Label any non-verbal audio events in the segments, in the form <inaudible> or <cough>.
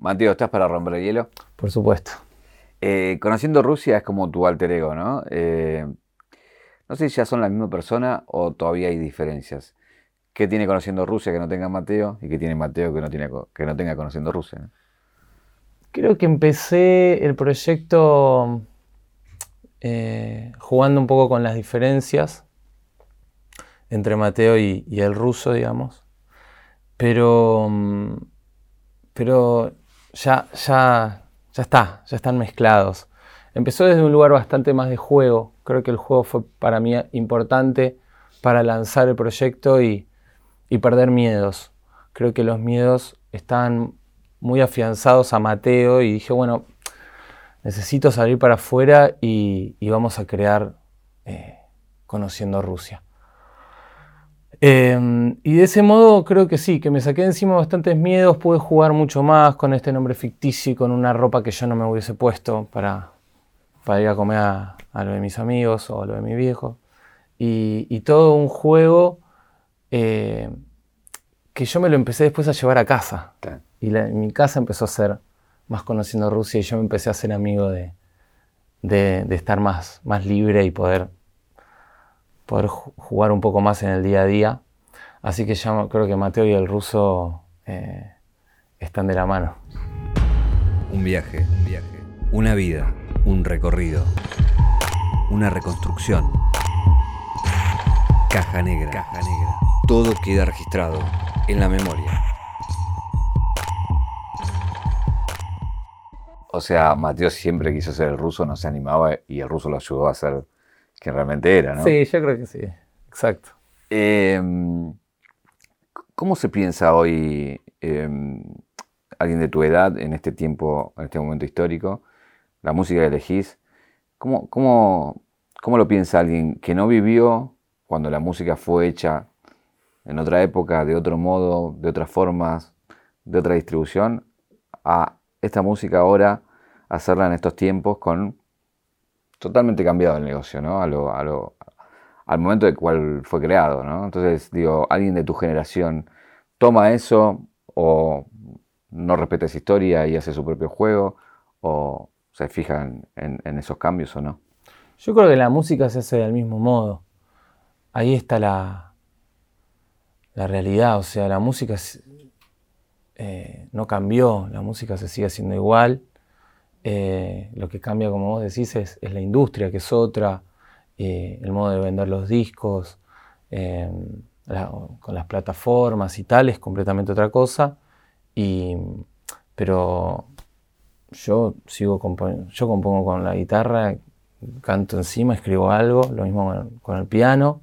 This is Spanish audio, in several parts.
Mateo, ¿estás para romper el hielo? Por supuesto. Eh, conociendo Rusia es como tu alter ego, ¿no? Eh, no sé si ya son la misma persona o todavía hay diferencias. ¿Qué tiene conociendo Rusia que no tenga Mateo y qué tiene Mateo que no, tiene, que no tenga conociendo Rusia? Creo que empecé el proyecto eh, jugando un poco con las diferencias entre Mateo y, el ruso, digamos. Pero, mm, pero ya, ya, ya está, ya están mezclados. Empezó desde un lugar bastante más de juego. Creo que el juego fue para mí importante para lanzar el proyecto y, y perder miedos. Creo que los miedos están muy afianzados a Mateo y dije, bueno, necesito salir para afuera y, vamos a crear eh, conociendo Rusia. Em, y de ese modo creo que sí, que me saqué encima bastantes miedos, pude jugar mucho más con este nombre ficticio y con una ropa que yo no me hubiese puesto para, para ir a comer a, lo de mis amigos o a lo de mi viejo. Y, todo un juego eh, que yo me lo empecé después a llevar a casa. Y mi casa empezó a ser más conociendo Rusia y yo me empecé a ser amigo de, de, estar más, más libre y poder poder jugar un poco más en el día a día. Así que ya creo que Mateo y el ruso eh, están de la mano. Un viaje, un viaje, una vida, un recorrido, una reconstrucción. Caja negra, caja negra. Todo queda registrado en la memoria. O sea, Mateo siempre quiso ser el ruso, no se animaba y el ruso lo ayudó a ser que realmente era, ¿no? Sí, yo creo que sí, exacto. Em, ¿Cómo se piensa hoy em, alguien de tu edad en este tiempo, en este momento histórico, la música que elegís? ¿Cómo, cómo, cómo lo piensa alguien que no vivió cuando la música fue hecha en otra época, de otro modo, de otras formas, de otra distribución, a esta música ahora, hacerla en estos tiempos con totalmente cambiado el negocio, ¿no? A lo, a lo, al momento de cual fue creado, ¿no? Entonces, digo, alguien de tu generación toma eso o no respeta esa historia y hace su propio juego o se fija en, esos cambios o no. Yo creo que la música se hace del mismo modo. Ahí está la, la realidad, o sea, la música eh, no cambió, la música se sigue haciendo igual. Eh, lo que cambia, como vos decís, es, la industria, que es otra, eh, el modo de vender los discos, em, con las plataformas y tal, es completamente otra cosa. pero yo sigo yo compongo con la guitarra, canto encima, escribo algo, lo mismo con el, piano.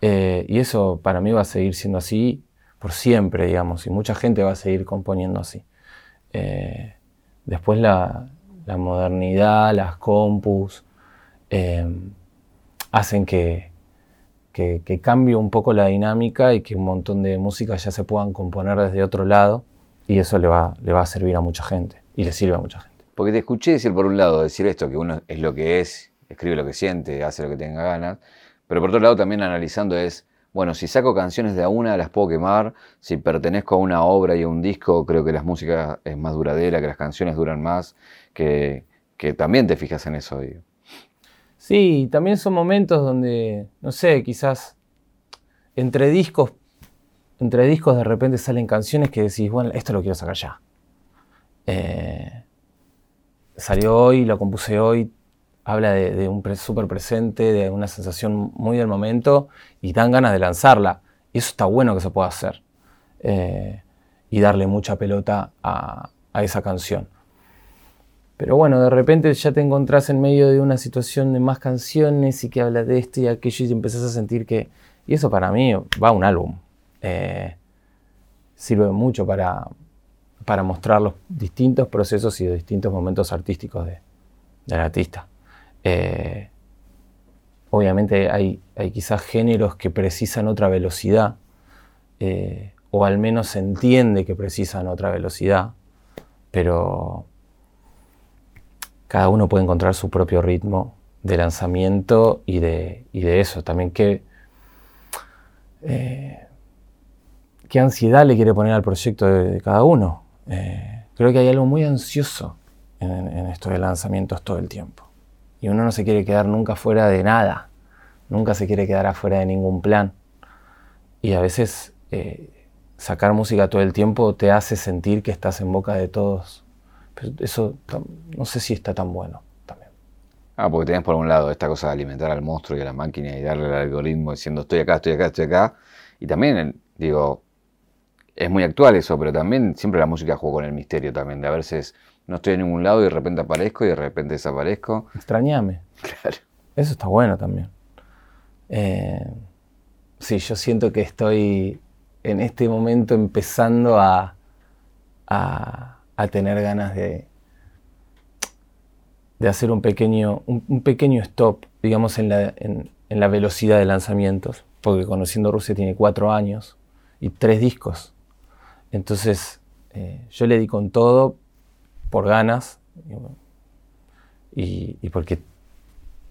Eh, y eso para mí va a seguir siendo así por siempre, digamos, y mucha gente va a seguir componiendo así. después la, la modernidad, las compus, eh, hacen que, que, cambie un poco la dinámica y que un montón de música ya se puedan componer desde otro lado y eso le va, le va a servir a mucha gente y le sirve a mucha gente. Porque te escuché decir por un lado, decir esto, que uno es lo que es, escribe lo que siente, hace lo que tenga ganas, pero por otro lado también analizando es, bueno, si saco canciones de a una las puedo quemar, si pertenezco a una obra y a un disco, creo que la música es más duradera, que las canciones duran más, que, también te fijas en eso. Digo. Sí, también son momentos donde, no sé, quizás entre discos, entre discos de repente salen canciones que decís, bueno, esto lo quiero sacar ya. Eh, salió hoy, lo compuse hoy, habla de, un súper presente, de una sensación muy del momento y dan ganas de lanzarla. Y eso está bueno que se pueda hacer. Eh, y darle mucha pelota a, esa canción. Pero bueno, de repente ya te encontrás en medio de una situación de más canciones y que habla de esto y aquello y empezás a sentir que... Y eso para mí va a un álbum. Eh, sirve mucho para, para mostrar los distintos procesos y distintos momentos artísticos de, del artista. Eh, obviamente hay, hay, quizás géneros que precisan otra velocidad, eh, o al menos se entiende que precisan otra velocidad, pero cada uno puede encontrar su propio ritmo de lanzamiento y de, de eso. También qué, eh, qué ansiedad le quiere poner al proyecto de, cada uno. creo que hay algo muy ansioso en, en esto de lanzamientos todo el tiempo. Y uno no se quiere quedar nunca fuera de nada, nunca se quiere quedar afuera de ningún plan. Y a veces eh, sacar música todo el tiempo te hace sentir que estás en boca de todos. Pero eso no sé si está tan bueno también. Ah, porque tenés por un lado esta cosa de alimentar al monstruo y a la máquina y darle al algoritmo diciendo estoy acá, estoy acá, estoy acá. Y también, digo, es muy actual eso, pero también siempre la música juega con el misterio también, de a veces no estoy en ningún lado y de repente aparezco y de repente desaparezco. Extrañame. <laughs> Claro. Eso está bueno también. Eh, sí, yo siento que estoy en este momento empezando a, a, tener ganas de, de hacer un pequeño, un, pequeño stop, digamos, en la, en, la velocidad de lanzamientos, porque Conociendo Rusia tiene cuatro años y tres discos. Entonces, eh, yo le di con todo por ganas y, y, porque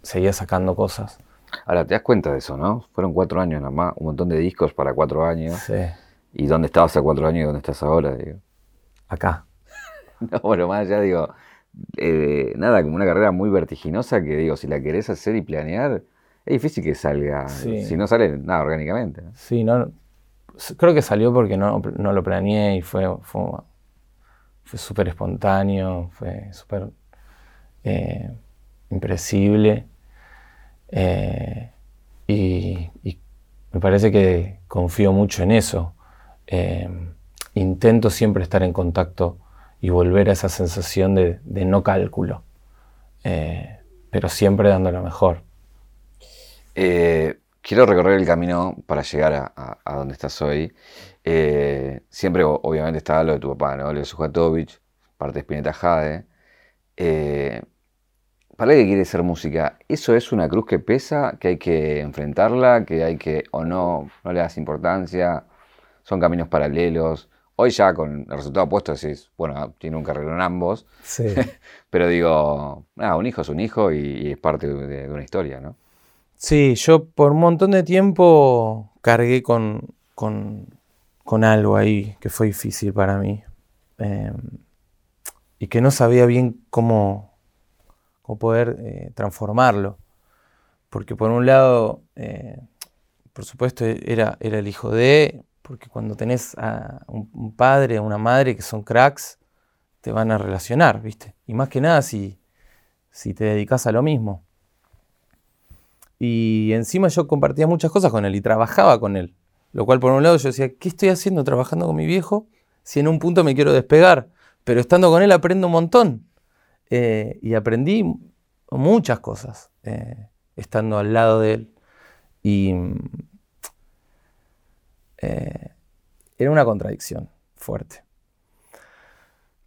seguía sacando cosas. Ahora, te das cuenta de eso, ¿no? Fueron cuatro años nada más, un montón de discos para cuatro años. Sí. ¿Y dónde estabas hace cuatro años y dónde estás ahora? Digo? Acá. <laughs> no, bueno, más allá digo, eh, nada, como una carrera muy vertiginosa que digo, si la querés hacer y planear, es difícil que salga. Si no sale nada orgánicamente. Sí, no, creo que salió porque no, lo planeé y fue, fue, súper espontáneo, fue súper eh, impresible. Eh, y, me parece que confío mucho en eso. Eh, intento siempre estar en contacto y volver a esa sensación de, no cálculo, pero siempre dando lo mejor. quiero recorrer el camino para llegar a, donde estás hoy. Siempre, obviamente, estaba lo de tu papá, ¿no? Leo Sujatovich, parte de Spinetta Jade para el que quiere ser música, ¿eso es una cruz que pesa, que hay que enfrentarla, que hay que, o no, no le das importancia? ¿Son caminos paralelos? Hoy ya con el resultado puesto decís, bueno, tiene un carrero en ambos. Sí. <laughs> Pero digo, nada, un hijo es un hijo y, es parte de, una historia, ¿no? Sí, yo por un montón de tiempo cargué con, con, algo ahí que fue difícil para mí. Em, y que no sabía bien cómo, o poder eh, transformarlo. Porque por un lado, eh, por supuesto, era, era el hijo de, porque cuando tenés a un, padre o una madre que son cracks, te van a relacionar, ¿viste? Y más que nada si, si te dedicas a lo mismo. Y encima yo compartía muchas cosas con él y trabajaba con él. Lo cual por un lado yo decía, ¿qué estoy haciendo trabajando con mi viejo si en un punto me quiero despegar? Pero estando con él aprendo un montón. Eh, y aprendí muchas cosas eh, estando al lado de él. Y eh, era una contradicción fuerte.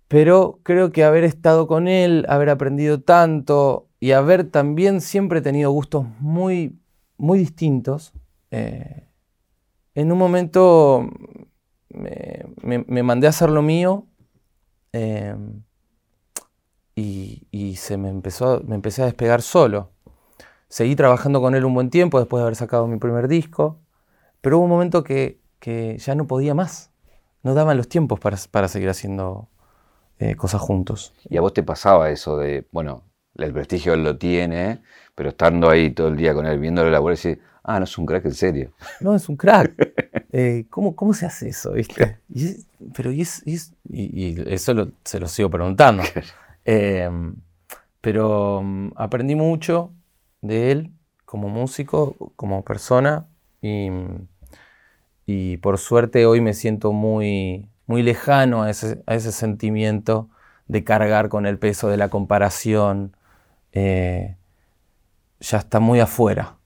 Pero creo que haber estado con él, haber aprendido tanto y haber también siempre tenido gustos muy, muy distintos, en un momento me, mandé a hacer lo mío y, se me empezó, me empecé a despegar solo. Seguí trabajando con él un buen tiempo después de haber sacado mi primer disco, pero hubo un momento que, ya no podía más. No daban los tiempos para, seguir haciendo eh, cosas juntos. ¿Y a vos te pasaba eso de, bueno, el prestigio él lo tiene, pero estando ahí todo el día con él, viéndolo y decir, ah, no es un crack en serio. <laughs> No, es un crack. <laughs> Eh, ¿cómo, ¿cómo, se hace eso? ¿viste? pero y, eso se lo sigo preguntando. Em, pero mm, aprendí mucho de él como músico, como persona y, y, por suerte hoy me siento muy, muy lejano a ese, a ese, sentimiento de cargar con el peso de la comparación. Eh, ya está muy afuera.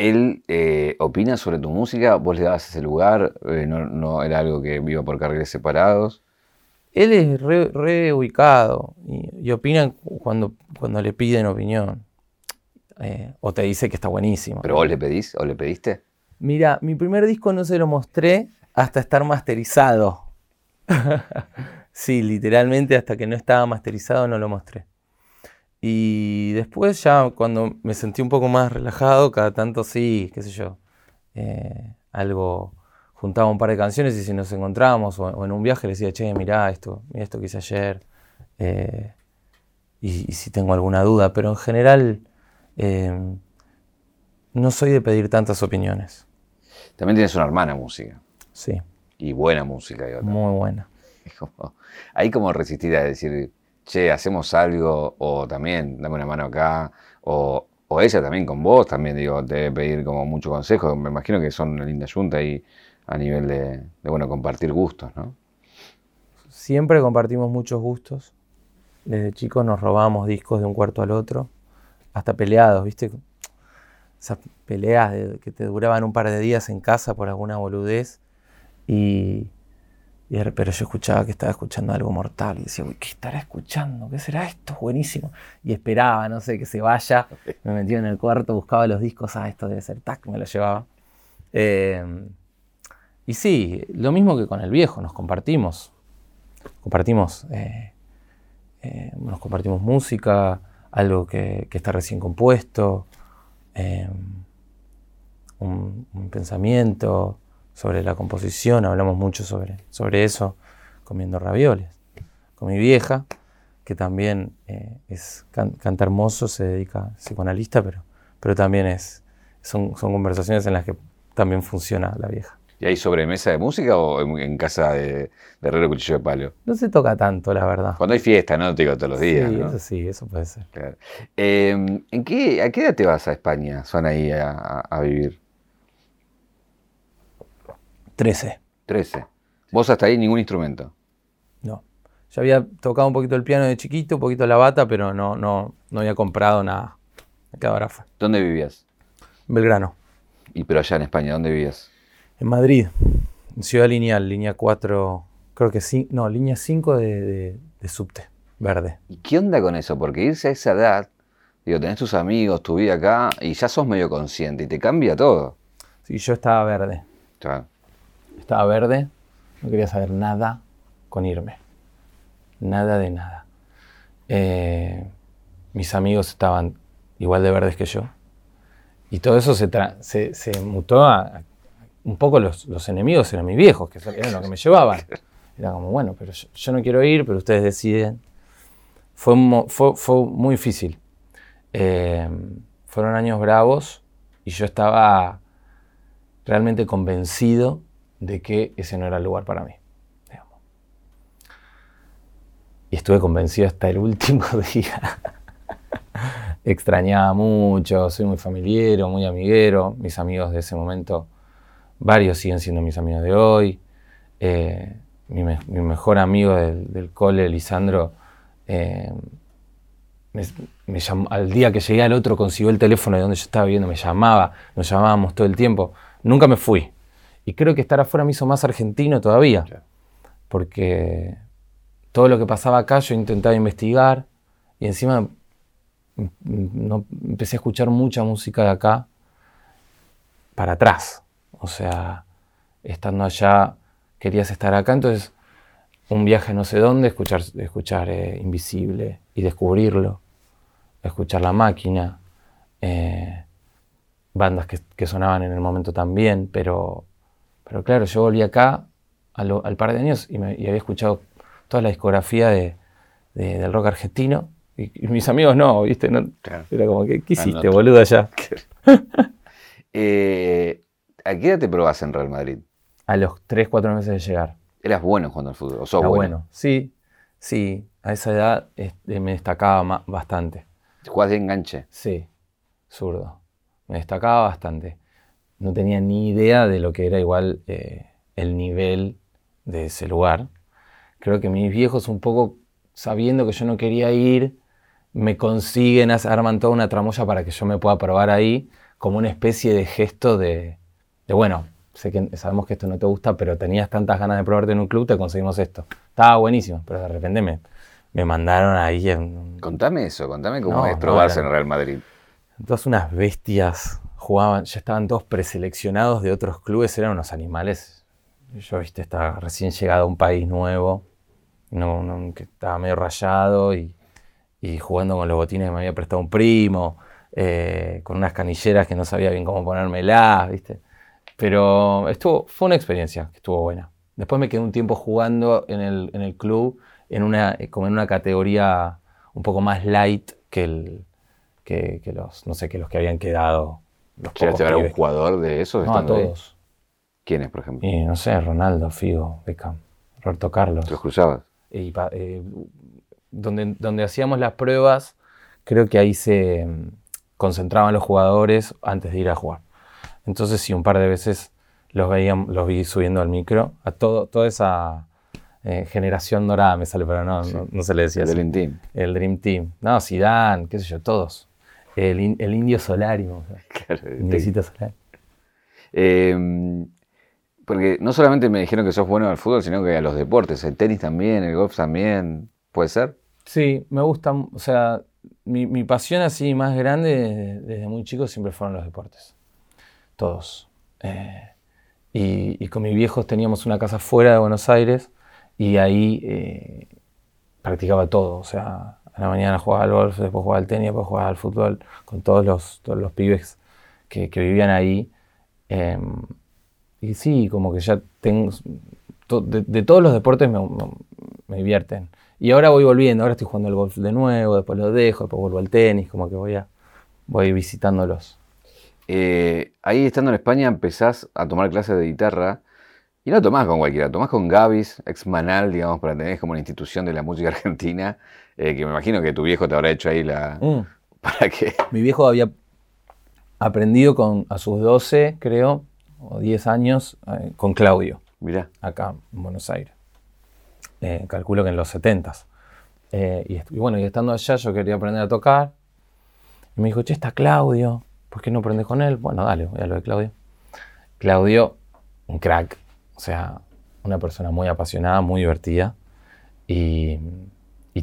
¿Él eh, opina sobre tu música? ¿Vos le dabas ese lugar? Eh, no, ¿No, era algo que viva por carriles separados? él es reubicado y, opina cuando, cuando le piden opinión. Eh, o te dice que está buenísimo. ¿Pero vos le pedís o le pediste? Mira, mi primer disco no se lo mostré hasta estar masterizado. <laughs> sí, literalmente hasta que no estaba masterizado no lo mostré. Y después ya cuando me sentí un poco más relajado, cada tanto sí, qué sé yo, eh, algo juntaba un par de canciones y si nos encontrábamos o, o en un viaje le decía, che, mirá esto, mirá esto que hice ayer. eh, y, y si tengo alguna duda, pero en general eh, no soy de pedir tantas opiniones. También tienes una hermana música. Sí, Y buena música. también. muy buena. <laughs> Es como- Ahí como resistir a decir, che, hacemos algo, o también, dame una mano acá, o, o ella también con vos, también digo, te debe pedir como mucho consejo. Me imagino que son una linda junta ahí a nivel de, bueno, compartir gustos, ¿no? Siempre compartimos muchos gustos. Desde chicos nos robábamos discos de un cuarto al otro, hasta peleados, ¿viste? Esas peleas que te duraban un par de días en casa por alguna boludez. Y, y pero yo escuchaba que estaba escuchando algo mortal y decía, uy, ¿qué estará escuchando? ¿Qué será esto? Buenísimo. Y esperaba, no sé, que se vaya. Me metía en el cuarto, buscaba los discos, ah, esto debe ser tac, me lo llevaba. Eh, y sí, lo mismo que con el viejo, nos compartimos compartimos, eh, eh, nos compartimos música, algo que, que está recién compuesto, un, un pensamiento sobre la composición, hablamos mucho sobre, sobre eso, comiendo ravioles. Con mi vieja, que también eh, es can- canta hermoso, se dedica a psicoanalista, pero, pero también es, son, son conversaciones en las que también funciona la vieja. ¿Y hay sobremesa de música o en, en casa de, de Herrero Cuchillo de Palo? No se toca tanto, la verdad. Cuando hay fiesta, no te digo todos los días, sí, ¿no? eso sí, eso puede ser. Claro. Eh, ¿en qué, ¿A qué edad te vas a España, Son ahí a vivir? 13. 13. ¿Vos hasta ahí ningún instrumento? No. Yo había tocado un poquito el piano de chiquito, un poquito la bata, pero no, no, no había comprado nada. Me quedaba ahora fue. ¿Dónde vivías? Belgrano. Y pero allá en España, ¿dónde vivías? En Madrid. En Ciudad Lineal, línea 4. Creo que sí. No, línea 5 de, de, de subte. Verde. ¿Y qué onda con eso? Porque irse a esa edad, digo, tenés tus amigos, tu vida acá, y ya sos medio consciente y te cambia todo. Sí, yo estaba verde. O sea, Estaba verde. No quería saber nada con irme. Nada de nada. Eh, mis amigos estaban igual de verdes que yo. Y todo eso se, mutó a, un poco los, enemigos eran mis viejos, que eran los que me llevaban. Era como, bueno, pero yo, no quiero ir, pero ustedes deciden. Fue muy difícil. Eh, fueron años bravos y yo estaba realmente convencido de que ese no era el lugar para mí. Y estuve convencido hasta el último <laughs> día. Extrañaba mucho, soy muy familiero, muy amiguero. Mis amigos de ese momento, varios siguen siendo mis amigos de hoy. Eh, mi, me- mi mejor amigo del, cole, Lisandro, eh, me llamó- al día que llegué al otro consiguió el teléfono de donde yo estaba viviendo, me llamaba, nos llamábamos todo el tiempo. Nunca me fui. Y creo que estar afuera me hizo más argentino todavía. Porque todo lo que pasaba acá yo intentaba investigar y encima no, empecé a escuchar mucha música de acá para atrás. O sea, estando allá querías estar acá, entonces un viaje no sé dónde, escuchar, escuchar eh, Invisible y descubrirlo, escuchar La Máquina, eh, bandas que, que sonaban en el momento también, pero, pero claro, yo volví acá al par de años y, me- y había escuchado toda la discografía de, de- del rock argentino y, y mis amigos no, ¿viste? No, Claro. era como, ¿qué, qué hiciste, boludo, allá? <laughs> Eh, ¿A qué edad te probás en Real Madrid? A los 3, 4 meses de llegar. ¿Eras bueno jugando al fútbol? ¿O sos Era bueno? bueno. Sí, sí, a esa edad este, me destacaba bastante. ¿Jugás de enganche? Sí, zurdo. Me destacaba bastante. No tenía ni idea de lo que era igual eh, el nivel de ese lugar. Creo que mis viejos, un poco sabiendo que yo no quería ir, me consiguen, arman toda una tramoya para que yo me pueda probar ahí, como una especie de gesto de, de, bueno, sé que sabemos que esto no te gusta, pero tenías tantas ganas de probarte en un club, te conseguimos esto. Estaba buenísimo, pero de repente me, me mandaron ahí en, Contame eso, contame cómo No, es probarse en Real Madrid. Todas unas bestias jugaban, ya estaban todos preseleccionados de otros clubes, eran unos animales. Yo, viste, estaba recién llegado a un país nuevo, no, que estaba medio rayado y, y jugando con los botines que me había prestado un primo, eh, con unas canilleras que no sabía bien cómo ponérmelas, viste. Pero estuvo, fue una experiencia que estuvo buena. Después me quedé un tiempo jugando en el, en el club, en una, como en una categoría un poco más light que, el, que los, no sé, que los que habían quedado. Los ¿Llegaste a pocos ver a un jugador de esos? No, a estando ahí? todos. ¿Quiénes, por ejemplo? Y no sé, Ronaldo, Figo, Beckham, Roberto Carlos. ¿Los cruzabas? Y eh, donde, donde hacíamos las pruebas, creo que ahí se mm, concentraban los jugadores antes de ir a jugar. Entonces sí, un par de veces los, veían, los vi subiendo al micro. A todo, toda esa eh, generación dorada me sale, pero no, no, no se le decía El así. del Intim. El Dream Team. No, Zidane, qué sé yo, todos. El, el Indio Solari, o sea, <laughs> Claro. Eh, porque no solamente me dijeron que sos bueno al fútbol, sino que a los deportes, el tenis también, el golf también, ¿puede ser? Sí, me gusta, o sea, mi, mi pasión así más grande desde, desde muy chico siempre fueron los deportes. Todos. Eh, y, y con mis viejos teníamos una casa fuera de Buenos Aires y ahí eh, practicaba todo. O sea, a la mañana jugaba al golf, después jugaba al tenis, después jugaba al fútbol con todos los, todos los pibes que, vivían ahí. Eh, y sí, como que ya tengo... de, todos los deportes me divierten. Y ahora voy volviendo, ahora estoy jugando al golf de nuevo, después lo dejo, después vuelvo al tenis, como que voy, a, voy visitándolos. Eh, ahí estando en España empezás a tomar clases de guitarra y no tomás con cualquiera, tomás con Gavis, ex Manal, digamos, para tener como la institución de la música <laughs> argentina, eh, que me imagino que tu viejo te habrá hecho ahí la... Mm. <laughs> para que... Mi viejo había aprendido con, a sus 12, creo, o 10 años, eh, con Claudio, Mirá, acá en Buenos Aires. Eh, calculo que en los 70 y, y bueno, y estando allá yo quería aprender a tocar. Y me dijo, che, está Claudio, ¿por qué no aprendes con él? Bueno, dale, voy a lo de Claudio. Claudio, un crack, o sea, una persona muy apasionada, muy divertida. Y,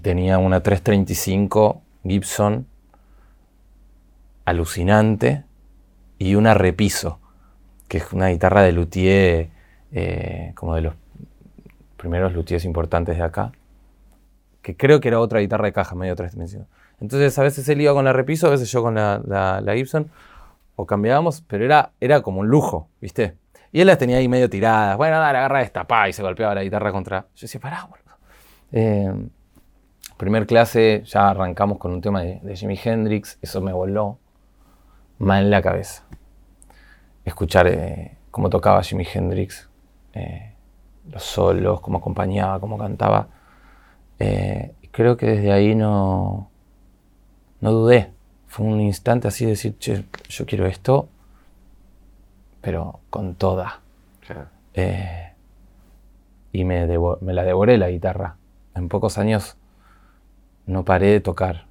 tenía una 335 Gibson alucinante y una repiso, que es una guitarra de luthier, eh, como de los primeros luthiers importantes de acá, que creo que era otra guitarra de caja, medio tres dimensiones. Entonces a veces él iba con la repiso, a veces yo con la, la- la Gibson, o cambiábamos, pero era, era como un lujo, ¿viste? Y él las tenía ahí medio tiradas. Bueno, dale, agarra esta, pa, y se golpeaba la guitarra contra... Yo decía, pará, boludo. Eh, primer clase ya arrancamos con un tema de, Jimi Hendrix, eso me voló mal en la cabeza. Escuchar eh, cómo tocaba Jimi Hendrix, eh, los solos, cómo acompañaba, cómo cantaba. Creo que desde ahí no, no dudé. Fue un instante así de decir, che, yo quiero esto, pero con toda. claro. Eh, y me, la devoré la guitarra. En pocos años no paré de tocar,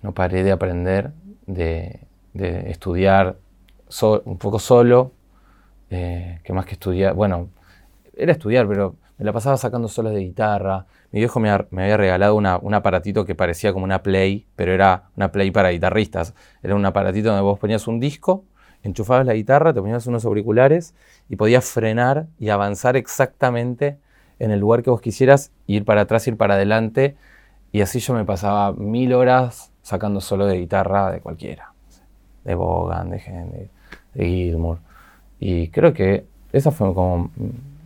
no paré de aprender, de, de estudiar so- un poco solo, eh, que más que estudiar, bueno, era estudiar, pero me la pasaba sacando solos de guitarra. Mi viejo me, ha- me había regalado una- un aparatito que parecía como una Play, pero era una Play para guitarristas. Era un aparatito donde vos ponías un disco, enchufabas la guitarra, te ponías unos auriculares y podías frenar y avanzar exactamente en el lugar que vos quisieras, ir para atrás, ir para adelante. Y así yo me pasaba mil horas sacando solo de guitarra de cualquiera. De Bogan, de, Hen- de Gilmour. Y creo que esa fue como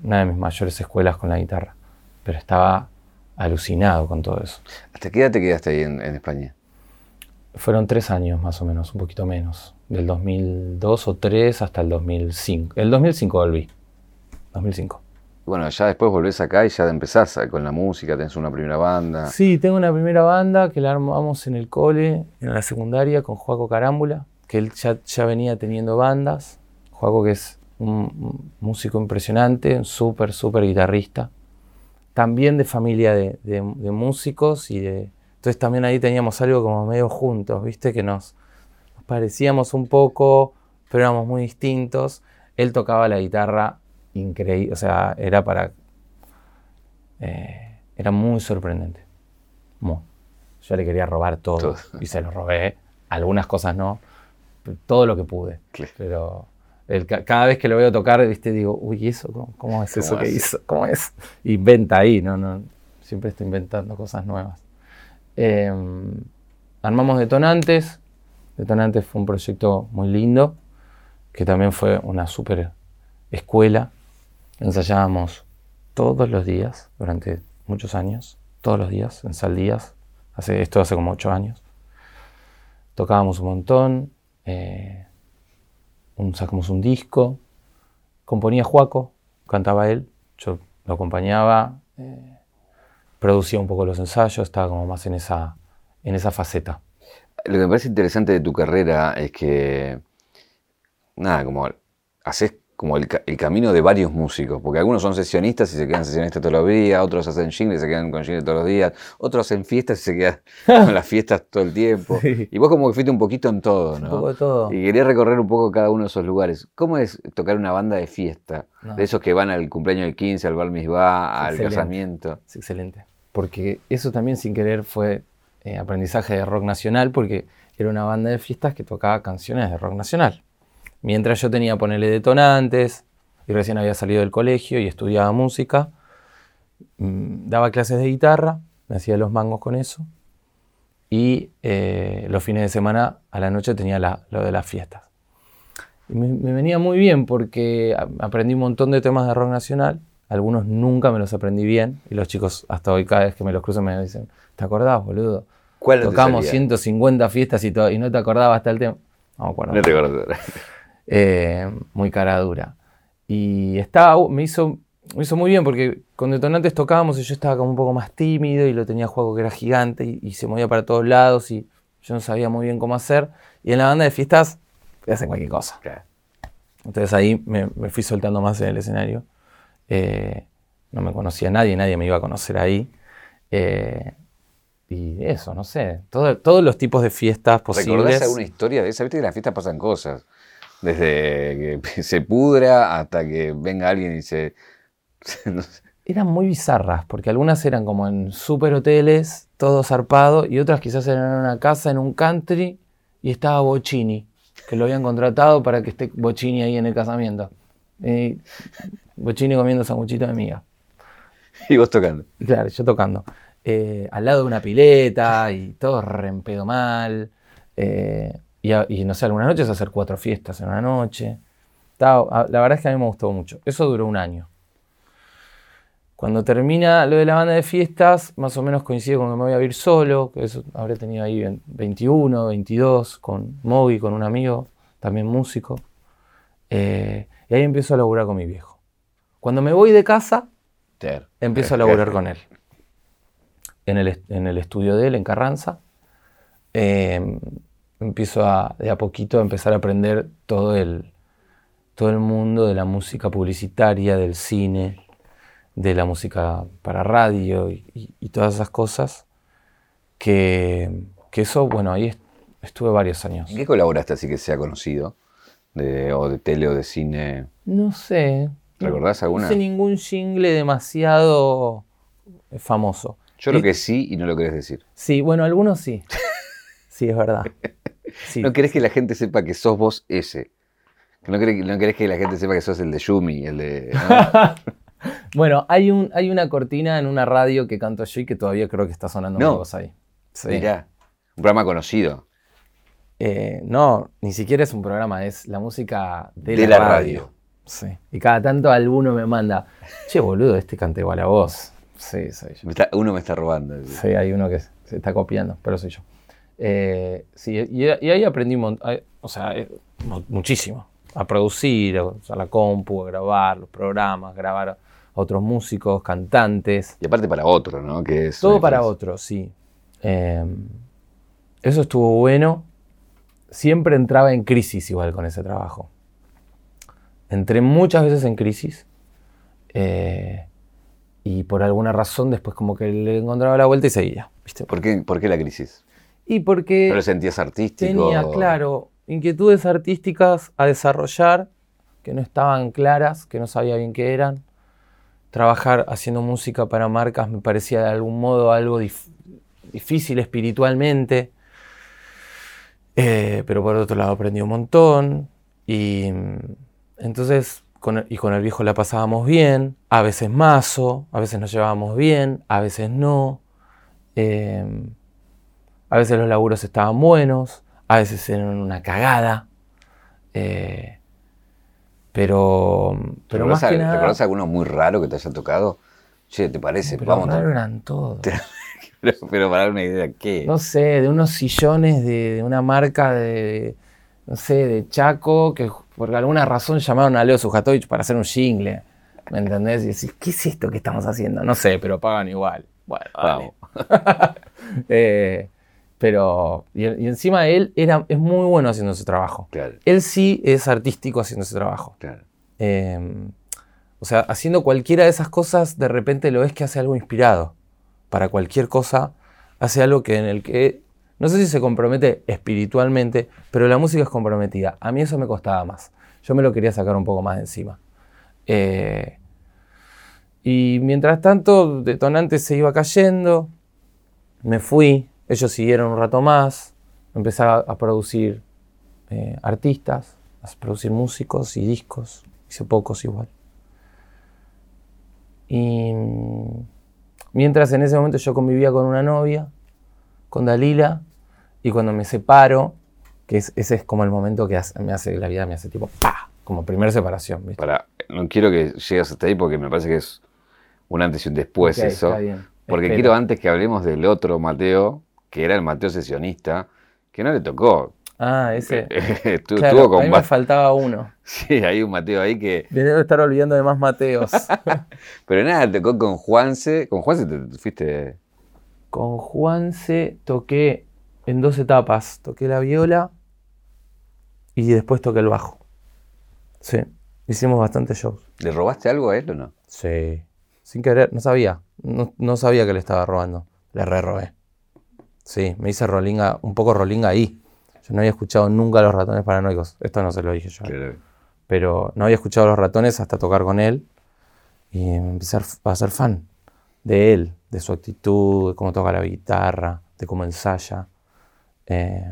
una de mis mayores escuelas con la guitarra. Pero estaba alucinado con todo eso. ¿Hasta qué edad te quedaste ahí en, en España? Fueron tres años más o menos, un poquito menos. Del 2002 o 3 hasta el 2005. El 2005 volví. 2005. Bueno, ya después volvés acá y ya empezás con la música, tenés una primera banda. Sí, tengo una primera banda que la armamos en el cole, en la secundaria, con Joaco Carámbula, que él ya, ya venía teniendo bandas. Joaco que es un, músico impresionante, un súper, súper guitarrista. También de familia de, de- de músicos y de... Entonces también ahí teníamos algo como medio juntos, ¿viste? Que nos parecíamos un poco, pero éramos muy distintos. Él tocaba la guitarra increíble, o sea, era para... eh, era muy sorprendente. Muy. Yo le quería robar todo, Todo. y se lo robé. Algunas cosas no, todo lo que pude. Claro. Pero el cada vez que lo veo tocar, ¿viste? digo, uy, ¿y eso? ¿Cómo, cómo es <laughs> eso ¿Cómo que hizo? <laughs> ¿Cómo es? Inventa ahí, ¿no? no siempre estoy inventando cosas nuevas. Eh, armamos Detonantes. Detonantes fue un proyecto muy lindo, que también fue una súper escuela. Ensayábamos todos los días, durante muchos años, todos los días, en Saldías, hace, esto hace como ocho años. Tocábamos un montón, eh, un, sacamos un disco, componía Juaco, cantaba él, yo lo acompañaba, eh, producía un poco los ensayos, estaba como más en esa, en esa faceta. Lo que me parece interesante de tu carrera es que, nada, como haces como el, camino de varios músicos, porque algunos son sesionistas y se quedan sesionistas todos los días, otros hacen jingles y se quedan con jingles todos los días, otros hacen fiestas y se quedan <laughs> con las fiestas todo el tiempo. Y vos como que fuiste un poquito en todo, ¿no? Un poco de todo. Y quería recorrer un poco cada uno de esos lugares. ¿Cómo es tocar una banda de fiesta? De esos que van al cumpleaños del 15, al bar mitzvah, al casamiento. Es excelente. Porque eso también sin querer fue eh, aprendizaje de rock nacional, porque era una banda de fiestas que tocaba canciones de rock nacional. Mientras yo tenía ponerle detonantes y recién había salido del colegio y estudiaba música, mm, daba clases de guitarra, me hacía los mangos con eso y eh, los fines de semana a la noche tenía lo de las fiestas. me, venía muy bien porque aprendí un montón de temas de rock nacional, algunos nunca me los aprendí bien y los chicos hasta hoy cada vez que me los cruzan me dicen, ¿te acordás, boludo? Tocamos 150 fiestas y, todo, y no te acordabas hasta el tema. No me acuerdo. No te acuerdo. Eh, muy cara dura. Y estaba, me hizo, me hizo muy bien porque con detonantes tocábamos y yo estaba como un poco más tímido y lo tenía juego que era gigante y, se movía para todos lados y yo no sabía muy bien cómo hacer. Y en la banda de fiestas te hacen cualquier cosa. Entonces ahí me, fui soltando más en el escenario. Eh, no me conocía nadie, nadie me iba a conocer ahí. Eh, y eso, no sé, todos los tipos de fiestas posibles. ¿Recordás alguna historia de esa? Viste que en las fiestas pasan cosas. Desde que <laughs> se pudra hasta que venga alguien y se... <laughs> Eran muy bizarras, porque algunas eran como en super hoteles, todo zarpado, y otras quizás eran en una casa, en un country, y estaba Bocini, que lo habían contratado para que esté Bocini ahí en el casamiento. Y Bocini comiendo sanguchito de miga. <laughs> Y vos tocando. Claro, yo tocando. Eh, al lado de una pileta y todo rempedo mal. Eh, y, no sé, algunas noches hacer cuatro fiestas en una noche. la verdad es que a mí me gustó mucho. Eso duró un año. Cuando termina lo de la banda de fiestas, más o menos coincide con que me voy a vivir solo, que eso habré tenido ahí 21, 22, con Moby, con un amigo, también músico. Eh, y ahí empiezo a laburar con mi viejo. Cuando me voy de casa, empiezo a laburar con él. En el, en el estudio de él, en Carranza. Eh, empiezo a, de a poquito a empezar a aprender todo el, todo el mundo de la música publicitaria, del cine, de la música para radio y, todas esas cosas. Que, que, eso, bueno, ahí estuve varios años. ¿En qué colaboraste así que sea conocido? De, o de tele o de cine. No sé. ¿Recordás alguna? No hice ningún jingle demasiado famoso. Yo creo que sí y no lo querés decir. Sí, bueno, algunos sí. Sí, es verdad. <laughs> No querés que la gente sepa que sos vos ese. No querés, no querés que la gente sepa que sos el de Yumi, el de. <laughs> bueno, hay, un, hay una cortina en una radio que canto yo y que todavía creo que está sonando no. voz ahí. Sí. Mirá, un programa conocido. Eh, no, ni siquiera es un programa, es la música de, la, radio. Sí. Y cada tanto alguno me manda, che, boludo, este canta igual a vos. Sí, soy yo. uno me está robando. Sí, hay uno que se está copiando, pero soy yo. Eh, sí, y, ahí aprendí o sea, eh, muchísimo. A producir, a la compu, a grabar los programas, grabar a otros músicos, cantantes. Y aparte para otro, ¿no? Que es Todo para otro, sí. Em, eso estuvo bueno. Siempre entraba en crisis igual con ese trabajo. Entré muchas veces en crisis. Eh, y por alguna razón después como que le encontraba la vuelta y seguía. ¿viste? ¿Por qué, ¿Por qué la crisis? Y porque... ¿Pero sentías artístico? Tenía, claro, inquietudes artísticas a desarrollar que no estaban claras, que no sabía bien qué eran. Trabajar haciendo música para marcas me parecía de algún modo algo difícil espiritualmente. Eh, pero por otro lado aprendí un montón. Y entonces, con y con el viejo la pasábamos bien. A veces mazo, a veces nos llevábamos bien, a veces no. Eh, a veces los laburos estaban buenos, a veces eran una cagada. Eh, Pero, pero más que nada... ¿Te alguno muy raro que te haya tocado? Che, ¿te parece? Pero Vamos raro eran todos. <laughs> pero, para dar una idea, ¿qué? No sé, de unos sillones de, una marca de, no sé, de Chaco, que por alguna razón llamaron a Leo Sujatovich para hacer un jingle. ¿Me entendés? Y decís, ¿qué es esto que estamos haciendo? No sé, pero pagan igual. Bueno, vamos. <laughs> eh, pero, y, encima él era, es muy bueno haciendo ese trabajo. Él sí es artístico haciendo ese trabajo. Em, o sea, haciendo cualquiera de esas cosas, de repente lo ves que hace algo inspirado. Para cualquier cosa, hace algo que en el que, no sé si se compromete espiritualmente, pero la música es comprometida. A mí eso me costaba más. Yo me lo quería sacar un poco más de encima. Eh, y mientras tanto, Detonante se iba cayendo, me fui, ellos siguieron un rato más, empecé a, producir eh, artistas, a producir músicos y discos, hice pocos igual. Y mm, mientras en ese momento yo convivía con una novia, con Dalila, y cuando me separo, que ese es como el momento que me hace la vida, me hace tipo ¡pa! Como primera separación. Para, no quiero que llegues hasta ahí porque me parece que es un antes y un después eso. Porque quiero antes que hablemos del otro Mateo, que era el Mateo sesionista, que no le tocó. Ah, ese. <laughs> claro, a mí me faltaba uno. <laughs> Sí, hay un Mateo ahí que. Debo estar olvidando de más Mateos. <laughs> Pero nada, tocó con Juanse. ¿Con Juanse te fuiste? Con Juanse toqué en dos etapas. Toqué la viola y después toqué el bajo. Sí, hicimos bastantes shows. ¿Le robaste algo a él o no? Sí, sin querer, no sabía. No, no sabía que le estaba robando. Le re robé. Sí, me hice rolinga, un poco rolinga ahí. Yo no había escuchado nunca los ratones paranoicos. Esto no se lo dije yo. Pero no había escuchado los ratones hasta tocar con él. Y empecé a ser fan de él, de su actitud, de cómo toca la guitarra, de cómo ensaya. Eh,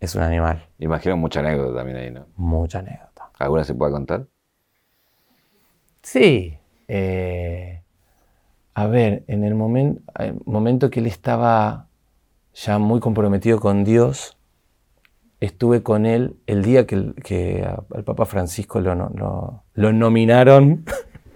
es un animal. Imagino mucha anécdota también ahí, ¿no? Mucha anécdota. ¿Alguna se puede contar? Sí. Eh, a ver, en el, el momento que él estaba ya muy comprometido con Dios, estuve con él el día que, que al Papa Francisco lo, lo, nominaron.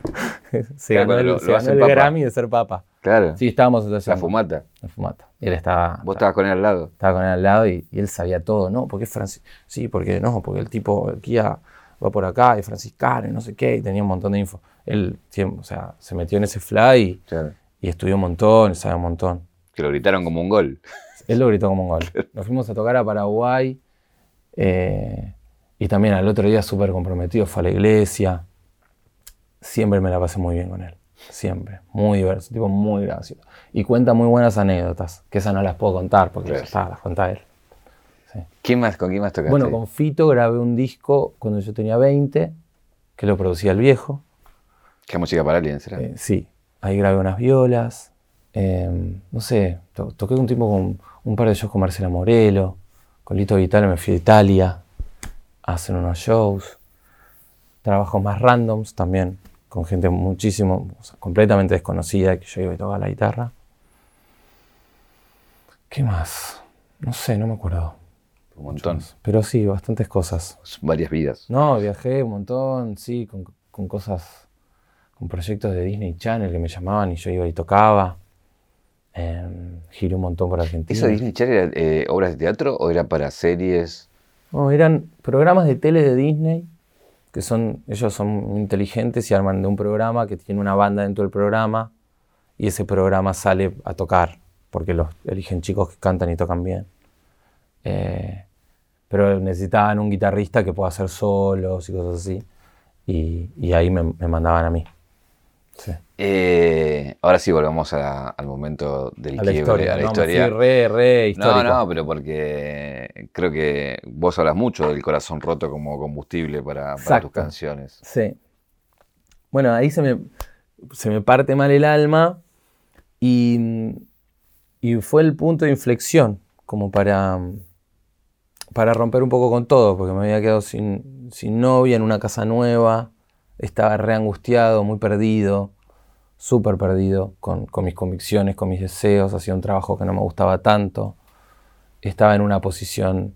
<laughs> se ganó, el, Grammy de ser Papa. Claro. Sí, estábamos La fumata. La fumata. Y él estaba. ¿Vos estabas con él al lado? Estaba con él al lado y, él sabía todo, ¿no? Porque es Francisco. Sí, porque no, porque el tipo aquí va por acá, es franciscano y no sé qué, y tenía un montón de info. Él, o sea, se metió en ese fly y, estudió un montón, sabe un montón. Que lo gritaron como un gol. <laughs> Él lo gritó como un gol. Nos fuimos a tocar a Paraguay eh, y también al otro día súper comprometido, fue a la iglesia. Siempre me la pasé muy bien con él. Siempre. Muy diverso, tipo muy gracioso. Y cuenta muy buenas anécdotas, que esas no las puedo contar porque ya está, las cuenta él. ¿Quién más, ¿Con quién más tocaste? Bueno, con Fito grabé un disco cuando yo tenía 20, que lo producía el viejo. ¿Qué música para alguien será? Eh, sí, ahí grabé unas violas. Em, no sé, toqué un tiempo con un par de shows con Marcela Morelo, con Lito Vitale me fui a Italia a hacer unos shows. Trabajos más randoms también, con gente muchísimo, completamente desconocida que yo iba a tocar la guitarra. ¿Qué más? No sé, no me acuerdo. Un montón. Pero sí, bastantes cosas. Varias vidas. No, viajé un montón, sí, con, con cosas, con proyectos de Disney Channel que me llamaban y yo iba y tocaba. Eh, giré un montón por Argentina. ¿Eso de Disney Channel era eh, obras de teatro o era para series? No, eran programas de tele de Disney, que son, ellos son inteligentes y arman de un programa que tiene una banda dentro del programa y ese programa sale a tocar, porque los eligen chicos que cantan y tocan bien. Eh, pero necesitaban un guitarrista que pueda hacer solos y cosas así. Y, ahí me, mandaban a mí. Eh, ahora sí volvemos al momento del a la historia, a la historia. re, re No, no, pero porque creo que vos hablas mucho del corazón roto como combustible para, tus canciones. Sí. Bueno, ahí se me, se me parte mal el alma y, y fue el punto de inflexión como para para romper un poco con todo, porque me había quedado sin, novia en una casa nueva, estaba reangustiado, muy perdido, súper perdido con, mis convicciones, con mis deseos, hacía un trabajo que no me gustaba tanto, estaba en una posición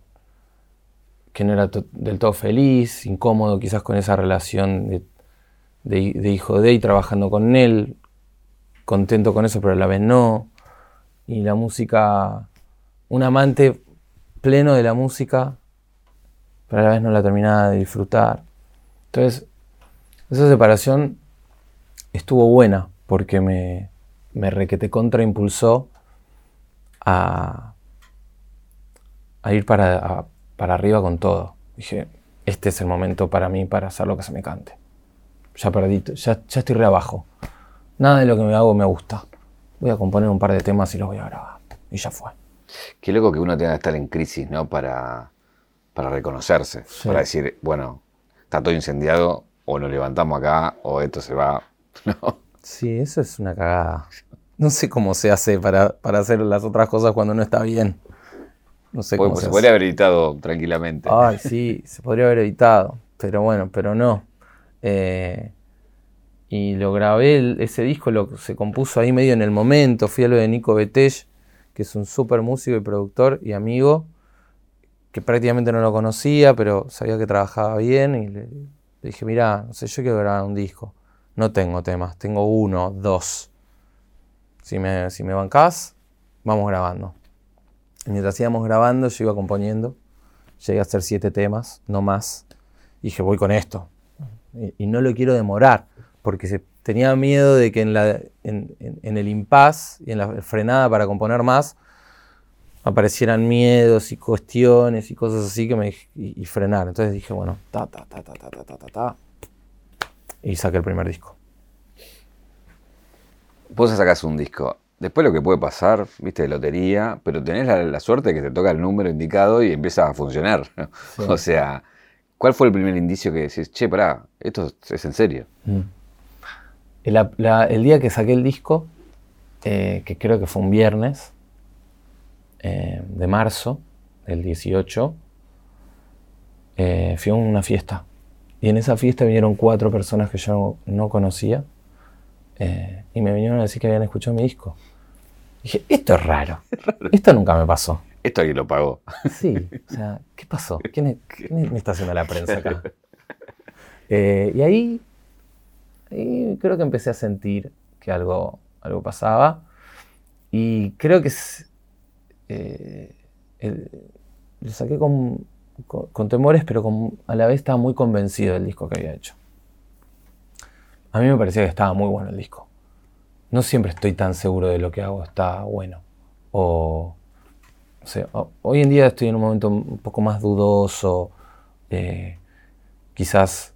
que no era del todo feliz, incómodo quizás con esa relación de, de hijo de y trabajando con él, contento con eso, pero a la vez no. Y la música, un amante pleno de la música, pero a la vez no la terminaba de disfrutar. Entonces, esa separación estuvo buena porque me, me requete contraimpulsó a, a ir para, para arriba con todo. Dije, este es el momento para mí para hacer lo que se me cante. Ya perdí, ya, ya estoy re abajo. Nada de lo que me hago me gusta. Voy a componer un par de temas y los voy a grabar. Y ya fue. Qué loco que uno tenga que estar en crisis, ¿no? Para, para reconocerse. Para decir, bueno, está todo incendiado, o nos levantamos acá, o esto se va. <laughs> ¿no? Sí, eso es una cagada. No sé cómo se hace para, hacer las otras cosas cuando no está bien. No sé cómo se, se podría haber evitado tranquilamente. Ay, sí, se podría haber evitado. Pero bueno, pero no. Eh, y lo grabé, ese disco lo, se compuso ahí medio en el momento. Fui a lo de Nico Betech, que es un súper músico y productor y amigo, que prácticamente no lo conocía, pero sabía que trabajaba bien. Y le, dije, mira, no sé, yo quiero grabar un disco. No tengo temas, tengo uno, dos. Si me, si me bancás, vamos grabando. Y mientras íbamos grabando, yo iba componiendo. Llegué a hacer siete temas, no más. Y dije, voy con esto. y no lo quiero demorar porque se tenía miedo de que en, la, en, el impas y en la frenada para componer más aparecieran miedos y cuestiones y cosas así que me y, frenar. Entonces dije, bueno, ta ta ta ta ta ta ta ta y saqué el primer disco. Vos sacás un disco. Después lo que puede pasar, viste, de lotería, pero tenés la, suerte de que te toca el número indicado y empieza a funcionar. O sea, ¿cuál fue el primer indicio que decís, che, pará, esto es en serio? Mm. El, día que saqué el disco, eh, que creo que fue un viernes eh, de marzo, el 18, eh, fui a una fiesta. Y en esa fiesta vinieron cuatro personas que yo no, conocía y me vinieron a decir que habían escuchado mi disco. dije, esto <laughs> es raro. Esto nunca me pasó. Esto alguien lo pagó. Sí, o sea, ¿qué pasó? ¿Quién, <laughs> me está haciendo la prensa acá? y ahí y creo que empecé a sentir que algo, algo pasaba. Y creo que eh, lo saqué con, con, temores, pero a la vez estaba muy convencido del disco que había hecho. A mí me parecía que estaba muy bueno el disco. No siempre estoy tan seguro de lo que hago está bueno. O, hoy en día estoy en un momento un poco más dudoso. Eh, quizás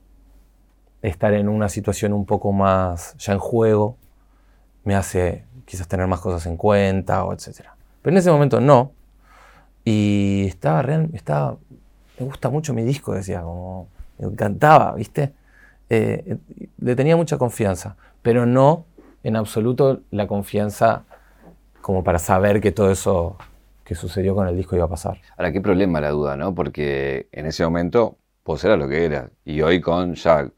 estar en una situación un poco más ya en juego me hace quizás tener más cosas en cuenta o etcétera. Pero en ese momento no. Y estaba real, estaba, me gusta mucho mi disco, decía, como me encantaba, ¿viste? Eh, le tenía mucha confianza, pero no en absoluto la confianza como para saber que todo eso que sucedió con el disco iba a pasar. Ahora, qué problema la duda, ¿no? Porque en ese momento, pues era lo que era. Y hoy con ya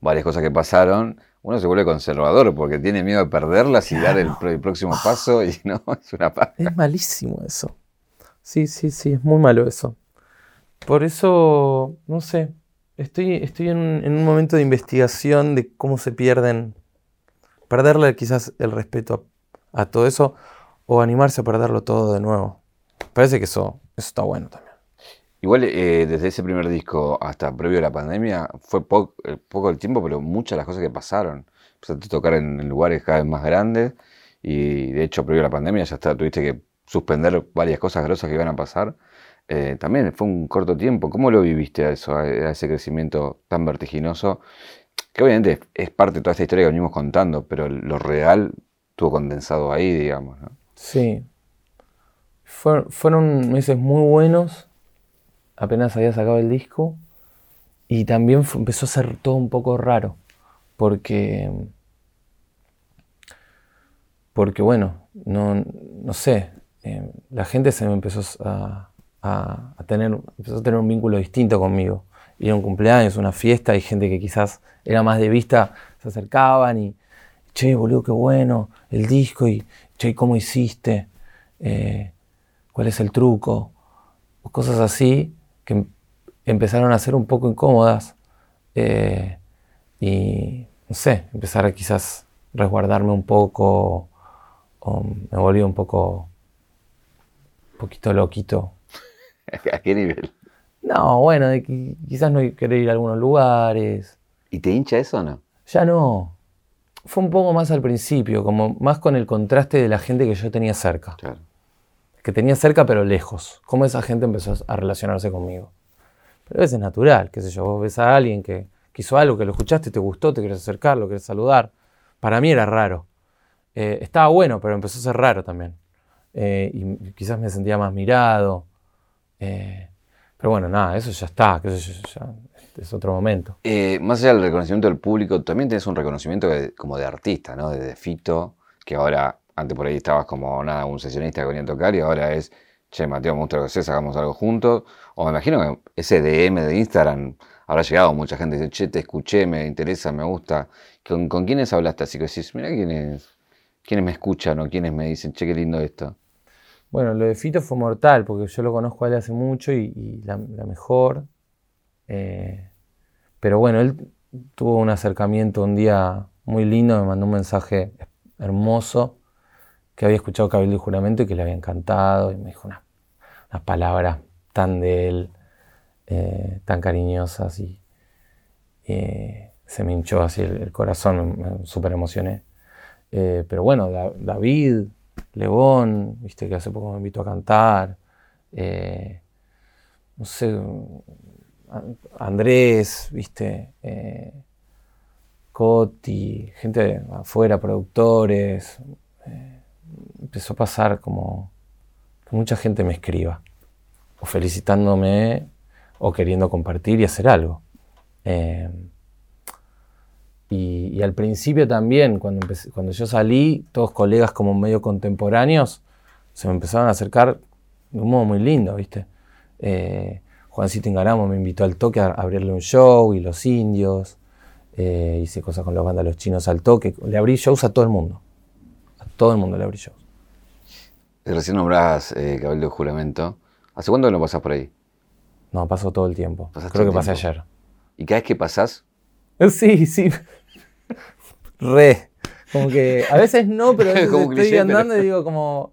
varias cosas que pasaron, uno se vuelve conservador porque tiene miedo de perderlas y dar el, próximo paso y no, <laughs> es una paz. Es malísimo eso. Sí, sí, sí, es muy malo eso. Por eso, no sé, estoy, estoy en, un momento de investigación de cómo se pierden, perderle quizás el respeto a, todo eso o animarse a perderlo todo de nuevo. Parece que eso, eso está bueno también. Igual eh, desde ese primer disco hasta previo a la pandemia fue eh, poco el tiempo, pero muchas las cosas que pasaron. Empezaste a tocar en, lugares cada vez más grandes y de hecho previo a la pandemia ya está, tuviste que suspender varias cosas grosas que iban a pasar. Eh, también fue un corto tiempo. ¿Cómo lo viviste a eso, a, ese crecimiento tan vertiginoso? Que obviamente es parte de toda esta historia que venimos contando, pero lo real estuvo condensado ahí, digamos. ¿no? Sí. fueron meses muy buenos apenas había sacado el disco y también empezó a ser todo un poco raro porque porque bueno no, no sé eh, la gente se me empezó a, tener empezó a tener un vínculo distinto conmigo. Ir a un cumpleaños una fiesta y gente que quizás era más de vista se acercaban y che boludo qué bueno el disco y che cómo hiciste eh, cuál es el truco cosas así que empezaron a ser un poco incómodas eh, y, no sé, empezar a quizás resguardarme un poco, me volví un poco, poquito loquito. <laughs> ¿A qué nivel? No, bueno, de que quizás no querer ir a algunos lugares. ¿Y te hincha eso o no? Ya no. Fue un poco más al principio, como más con el contraste de la gente que yo tenía cerca. Claro. Que tenía cerca pero lejos. Cómo esa gente empezó a relacionarse conmigo. Pero a veces es natural, qué sé yo, vos ves a alguien que, que hizo algo, que lo escuchaste, te gustó, te querés acercar, lo querés saludar. Para mí era raro. Eh, estaba bueno, pero empezó a ser raro también. Eh, y quizás me sentía más mirado. Eh, pero bueno, nada, eso ya está, que eso ya, es otro momento. Eh, más allá del reconocimiento del público, también tienes un reconocimiento como de artista, ¿no? De, Fito, que ahora, antes por ahí estabas como nada, un sesionista que venía a tocar y ahora es, che, Mateo, lo que sé, hagamos algo juntos. O me imagino que ese DM de Instagram habrá llegado mucha gente dice, che, te escuché, me interesa, me gusta. ¿Con, con quiénes hablaste? Así que decís, mira quiénes, quiénes me escuchan o quiénes me dicen, che, qué lindo esto. Bueno, lo de Fito fue mortal, porque yo lo conozco a él hace mucho y, la, mejor. Eh, pero bueno, él tuvo un acercamiento un día muy lindo, me mandó un mensaje hermoso, que había escuchado Cabildo y Juramento y que le había encantado, y me dijo unas palabras tan de él, eh, tan cariñosas, y eh, se me hinchó así el, corazón, me, súper emocioné. pero bueno, David, León, viste que hace poco me invitó a cantar. Eh, no sé, Andrés, viste, eh, Coti, gente afuera, productores. Eh, empezó a pasar como que mucha gente me escriba, o felicitándome, o queriendo compartir y hacer algo. Y, al principio también, cuando, cuando yo salí, todos colegas como medio contemporáneos se me empezaron a acercar de un modo muy lindo, ¿viste? Eh, Juancito Ingaramo me invitó al toque a abrirle un show y los indios. Eh, hice cosas con los vándalos chinos al toque. Le abrí shows a todo el mundo. A todo el mundo le abrí shows. Recién nombrás eh, Cabildo de Juramento. ¿Hace cuánto que no pasás por ahí? No, paso todo el tiempo. Creo que pasé ayer. ¿Y cada vez que pasás? <laughs> Sí, sí. Re. Como que a veces no, pero a veces estoy andando y digo como,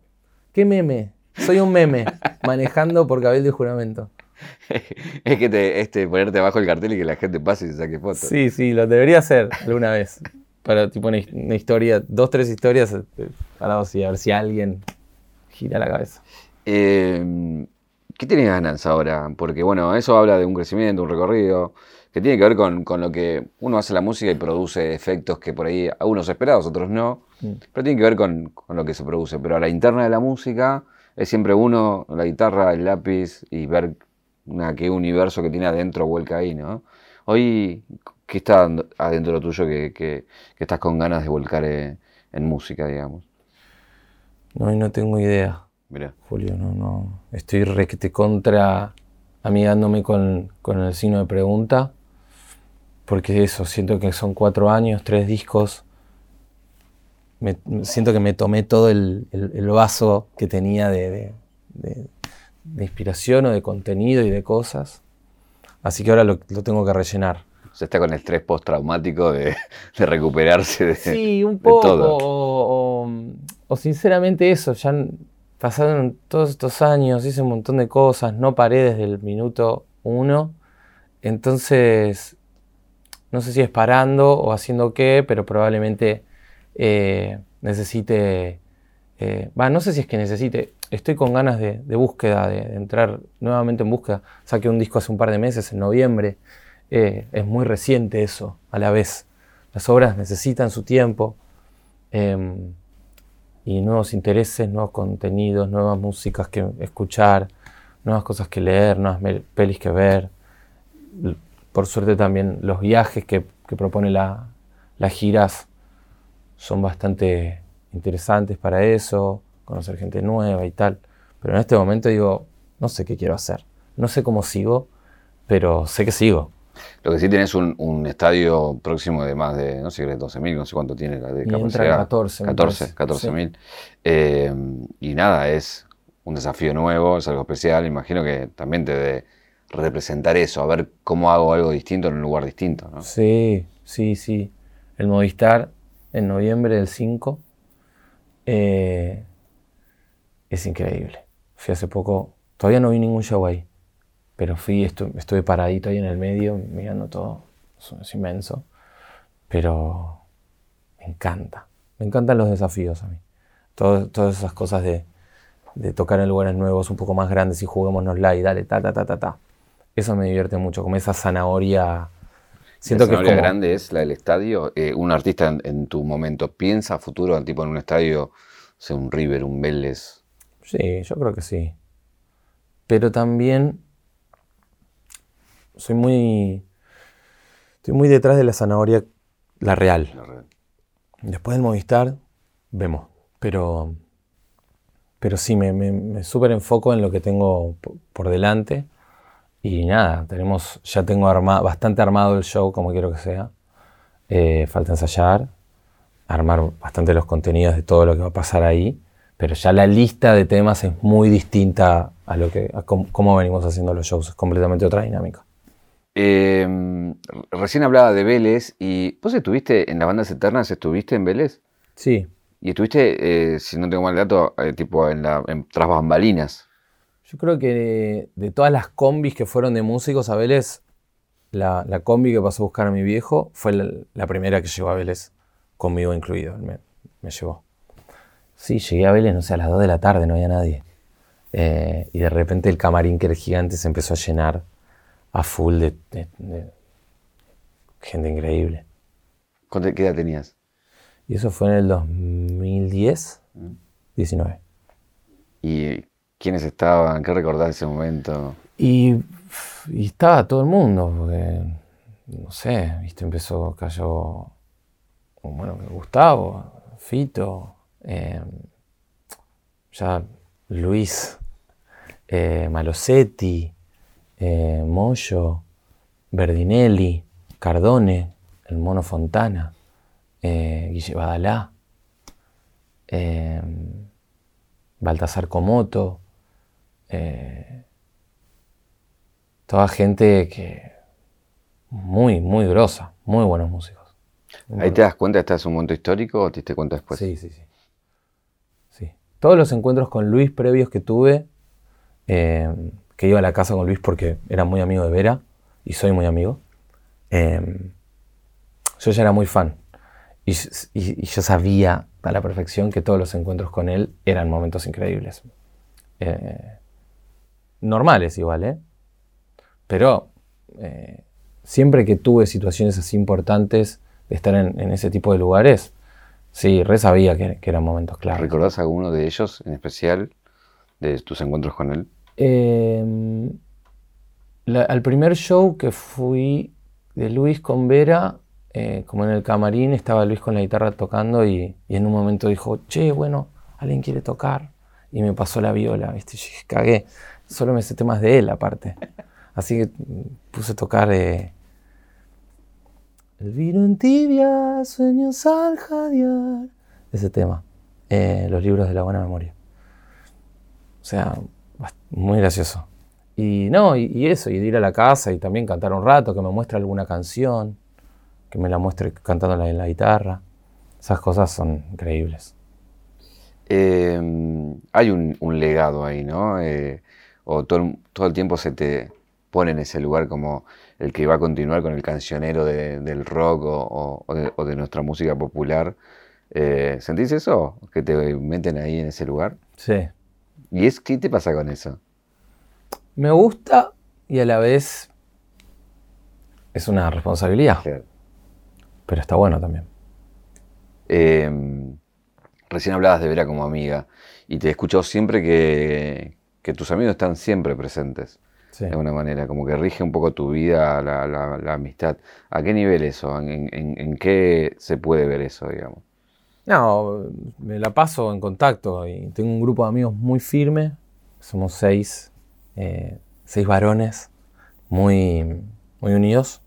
¿qué meme? Soy un meme manejando por cabildo y juramento. <laughs> es que te, este, ponerte abajo el cartel y que la gente pase y se saque fotos. Sí, sí, lo debería hacer alguna vez. Para tipo una, historia, dos, tres historias a la y a ver si alguien gira la cabeza. Em, ¿Qué tienes ganas ahora? Porque bueno, eso habla de un crecimiento, un recorrido que tiene que ver con, lo que uno hace la música y produce efectos que por ahí algunos esperados, otros no, mm. pero tiene que ver con, lo que se produce. Pero a la interna de la música es siempre uno, la guitarra, el lápiz y ver una, qué universo que tiene adentro vuelca ahí, ¿no? Hoy, ¿qué está adentro tuyo que, que, estás con ganas de volcar en, música, digamos? No, no tengo idea. Mira. Julio, no, no. Estoy recte contra amigándome con, con el signo de pregunta porque eso, siento que son cuatro años, tres discos. siento que me tomé todo el, vaso que tenía de, inspiración o de contenido y de cosas. Así que ahora lo, tengo que rellenar. O sea, está con el estrés postraumático de, recuperarse de, sí, un poco, O, o, sinceramente eso, ya pasaron todos estos años, hice un montón de cosas, no paré desde el minuto uno. Entonces no sé si es parando o haciendo qué, pero probablemente eh, necesite, eh, no sé si es que necesite, estoy con ganas de, búsqueda, de, entrar nuevamente en búsqueda. Saqué un disco hace un par de meses, en noviembre, eh, es muy reciente eso, a la vez. Las obras necesitan su tiempo em, y nuevos intereses, nuevos contenidos, nuevas músicas que escuchar, nuevas cosas que leer, nuevas pelis que ver por suerte también los viajes que, propone la, las giras son bastante interesantes para eso, conocer gente nueva y tal. Pero en este momento digo, no sé qué quiero hacer. No sé cómo sigo, pero sé que sigo. Lo que sí tienes un, un estadio próximo de más de, no sé, 12.000, no sé cuánto tiene la de capacidad. 14. 14, 14.000. y nada, es un desafío nuevo, es algo especial. Imagino que también te dé representar eso, a ver cómo hago algo distinto en un lugar distinto. ¿no? Sí, sí, sí. El Movistar en noviembre del 5 eh, es increíble. Fui hace poco, todavía no vi ningún show ahí, pero fui, estuve paradito ahí en el medio mirando todo, es, inmenso, pero me encanta, me encantan los desafíos a mí. todas esas cosas de, tocar en lugares nuevos, un poco más grandes y juguémonosla y dale, ta, ta, ta, ta, ta. Eso me divierte mucho, como esa zanahoria. Siento la que es grande es la del estadio. Eh, un artista en, tu momento piensa futuro, tipo en un estadio, sea un River, un Vélez. Sí, yo creo que sí. Pero también soy muy. Estoy muy detrás de la zanahoria, la real. Después del Movistar, vemos. Pero. Pero sí, me, me, súper enfoco en lo que tengo por delante. Y nada, tenemos, ya tengo bastante armado el show como quiero que sea. Eh, falta ensayar, armar bastante los contenidos de todo lo que va a pasar ahí. Pero ya la lista de temas es muy distinta a lo que a cómo, venimos haciendo los shows. Es completamente otra dinámica. Em, recién hablaba de Vélez y vos estuviste en las bandas eternas, ¿estuviste en Vélez? Sí. Y estuviste, eh, si no tengo mal dato, eh, tipo en, la, en tras bambalinas. Yo creo que de, todas las combis que fueron de músicos a Vélez, la, combi que pasó a buscar a mi viejo fue la, primera que llegó a Vélez, conmigo incluido. Me, llevó. Sí, llegué a Vélez, no sé, a las 2 de la tarde, no había nadie. Eh, y de repente el camarín que era gigante se empezó a llenar a full de, gente increíble. ¿Cuánto edad tenías? Y eso fue en el 2010, 19. Mm. ¿Y ¿Quiénes estaban? ¿Qué recordás de ese momento? Y, estaba todo el mundo, porque, no sé, viste, empezó, cayó, bueno, Gustavo, Fito, eh, ya Luis, eh, Malosetti, eh, Moyo, Berdinelli, Cardone, el Mono Fontana, Guille Badalá, Baltasar Comoto, eh, toda gente que muy, muy grosa, muy buenos músicos. ¿Ahí te das cuenta que estás en un momento histórico o te diste cuenta después? Sí, sí, sí. sí. Todos los encuentros con Luis previos que tuve, eh, que iba a la casa con Luis porque era muy amigo de Vera y soy muy amigo, eh, yo ya era muy fan. Y, yo sabía a la perfección que todos los encuentros con él eran momentos increíbles normales igual, ¿eh? Pero eh, siempre que tuve situaciones así importantes de estar en, ese tipo de lugares, sí, re sabía que, eran momentos claros. ¿Recordás alguno de ellos en especial, de tus encuentros con él? Em, al primer show que fui de Luis con Vera, eh, como en el camarín, estaba Luis con la guitarra tocando y, en un momento dijo, che, bueno, alguien quiere tocar. Y me pasó la viola, ¿viste? Y cagué solo me sé temas de él aparte. <laughs> Así que puse a tocar eh, El vino en tibia, sueños al jadear. Ese tema. Eh, los libros de la buena memoria. O sea, muy gracioso. Y no, y, eso, y ir a la casa y también cantar un rato, que me muestre alguna canción, que me la muestre cantándola en la guitarra. Esas cosas son increíbles. Em, hay un, legado ahí, ¿no? Eh, o todo, todo, el tiempo se te pone en ese lugar como el que va a continuar con el cancionero del rock o, de, nuestra música popular. Eh, ¿Sentís eso? ¿Que te meten ahí en ese lugar? Sí. ¿Y es qué te pasa con eso? Me gusta y a la vez es una responsabilidad. Pero está bueno también. Em, recién hablabas de Vera como amiga y te he escuchado siempre que, que tus amigos están siempre presentes. De alguna manera, como que rige un poco tu vida, la, amistad. ¿A qué nivel eso? ¿En, qué se puede ver eso, digamos? No, me la paso en contacto y tengo un grupo de amigos muy firme. Somos seis, eh, seis varones muy, muy unidos.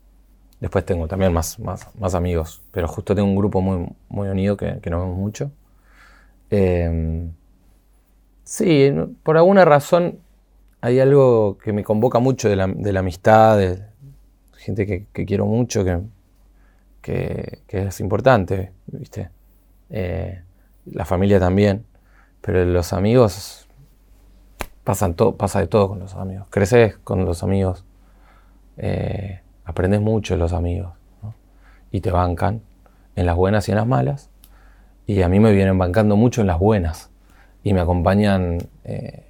Después tengo también más, más, más, amigos, pero justo tengo un grupo muy, muy unido que, que nos vemos mucho. Eh, Sí, por alguna razón hay algo que me convoca mucho de la, de la amistad, de gente que, quiero mucho, que, es importante, ¿viste? Eh, la familia también, pero los amigos pasan to- pasa de todo con los amigos. Creces con los amigos, eh, aprendes mucho de los amigos y te bancan en las buenas y en las malas. Y a mí me vienen bancando mucho en las buenas y me acompañan eh,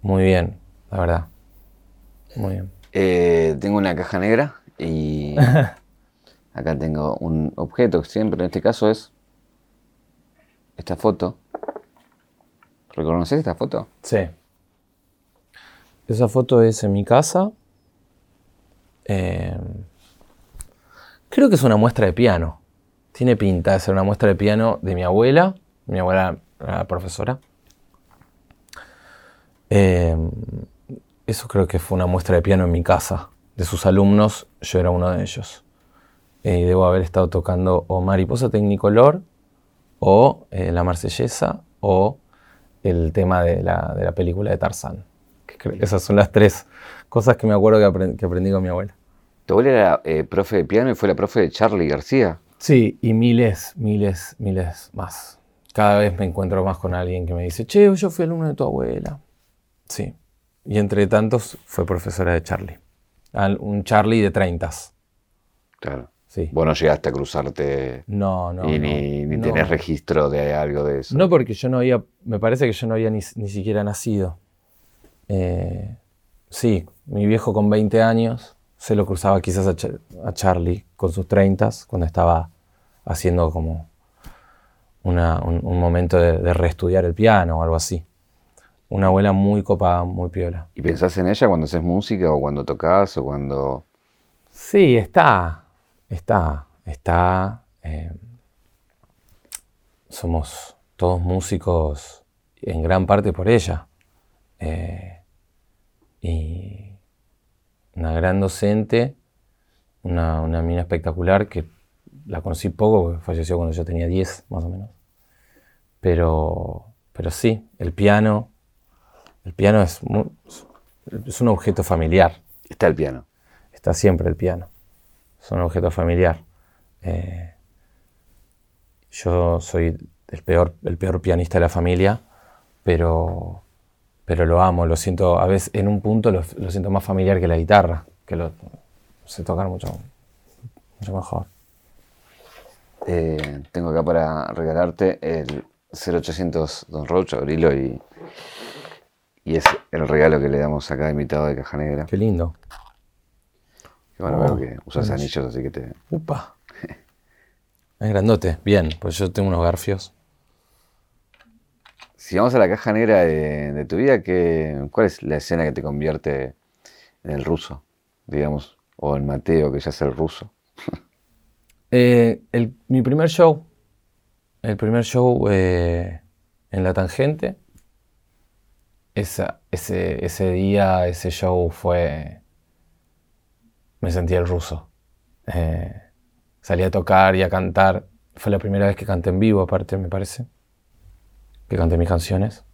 muy bien, la verdad. Muy bien. Eh, tengo una caja negra y <laughs> acá tengo un objeto que siempre en este caso es esta foto. ¿Reconoces esta foto? Sí. Esa foto es en mi casa. Eh, creo que es una muestra de piano. Tiene pinta de ser una muestra de piano de mi abuela. Mi abuela era profesora. Eh, eso creo que fue una muestra de piano en mi casa. De sus alumnos, yo era uno de ellos. Eh, debo haber estado tocando o Mariposa Tecnicolor, o eh, La Marsellesa, o el tema de la, de la película de Tarzán. Esas son las tres cosas que me acuerdo que aprendí con mi abuela. Tu abuela era eh, profe de piano y fue la profe de Charlie García. Sí, y miles, miles, miles más. Cada vez me encuentro más con alguien que me dice, che, yo fui alumno de tu abuela. Sí. Y entre tantos fue profesora de Charlie. Al- Un Charlie de 30. Claro. Sí. Vos no llegaste a cruzarte No, no. y no, ni, no. tenés registro de algo de eso. No porque yo no había, me parece que yo no había ni, ni siquiera nacido. Eh, sí, mi viejo con 20 años se lo cruzaba quizás a Charlie con sus 30 cuando estaba haciendo como una- un, un momento de, de reestudiar el piano o algo así. Una abuela muy copada, muy piola. ¿Y pensás en ella cuando haces música o cuando tocas o cuando... Sí, está, está, está. eh, somos todos músicos en gran parte por ella. Eh, y una gran docente, una, una mina espectacular que la conocí poco, porque falleció cuando yo tenía 10 más o menos. Pero, pero sí, el piano, el piano es, es un objeto familiar Está el piano. está siempre el piano. Es un objeto familiar. Eh, yo soy el peor, el peor pianista de la familia, pero, pero lo amo, lo siento, a veces en un punto lo, lo siento más familiar que la guitarra, que lo sé tocar mucho, mucho mejor. Eh, tengo acá para regalarte el 0800 Don Roach, abrilo y, y es el regalo que le damos a cada invitado de Caja Negra. Qué lindo. Que bueno, Oh, que usas bueno. anillos, así que te... Upa. Es grandote, bien, pues yo tengo unos garfios. Si vamos a la caja negra de, de tu vida, ¿qué, ¿cuál es la escena que te convierte en el ruso? Digamos, o en Mateo, que ya es el ruso. <laughs> Eh, mi primer show, el primer show eh, en La Tangente, esa- ese, ese día, ese show fue... Me sentí el ruso. Eh, salí a tocar y a cantar. Fue la primera vez que canté en vivo, aparte, me parece. Que canté mis canciones.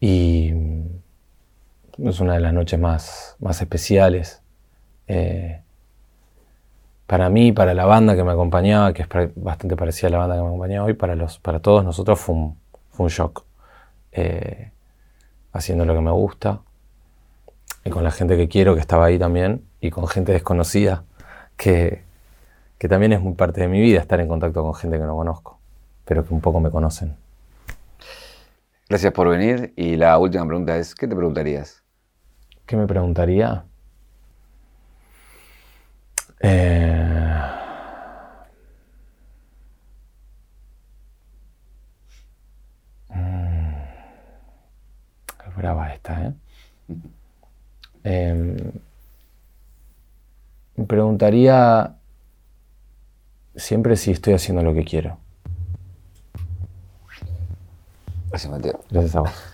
Y mm, es una de las noches más, más especiales. Para mí, para la banda que me acompañaba, que es bastante parecida a la banda que me acompañaba hoy, para, los, para todos nosotros fue un, fue un shock. Eh, haciendo lo que me gusta, y con la gente que quiero que estaba ahí también, y con gente desconocida, que, que también es muy parte de mi vida, estar en contacto con gente que no conozco, pero que un poco me conocen. Gracias por venir. Y la última pregunta es, ¿qué te preguntarías? ¿Qué me preguntaría? Eh, mm, brava esta, ¿eh? Em, me preguntaría siempre si estoy haciendo lo que quiero. Gracias, Mateo. Gracias a vos.